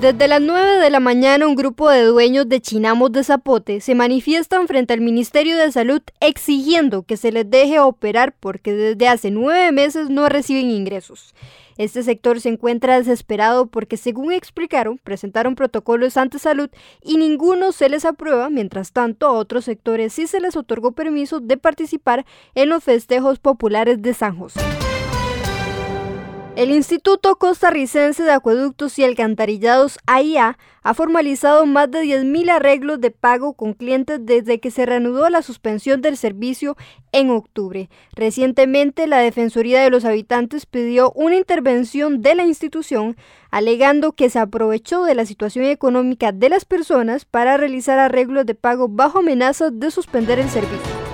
Desde las 9 de la mañana un grupo de dueños de chinamos de zapote se manifiestan frente al Ministerio de Salud exigiendo que se les deje operar porque desde hace nueve meses no reciben ingresos. Este sector se encuentra desesperado porque, según explicaron, presentaron protocolos ante salud y ninguno se les aprueba, mientras tanto a otros sectores sí se les otorgó permiso de participar en los festejos populares de San José. El Instituto Costarricense de Acueductos y Alcantarillados, AIA, ha formalizado más de 10.000 arreglos de pago con clientes desde que se reanudó la suspensión del servicio en octubre. Recientemente, la Defensoría de los Habitantes pidió una intervención de la institución, alegando que se aprovechó de la situación económica de las personas para realizar arreglos de pago bajo amenaza de suspender el servicio.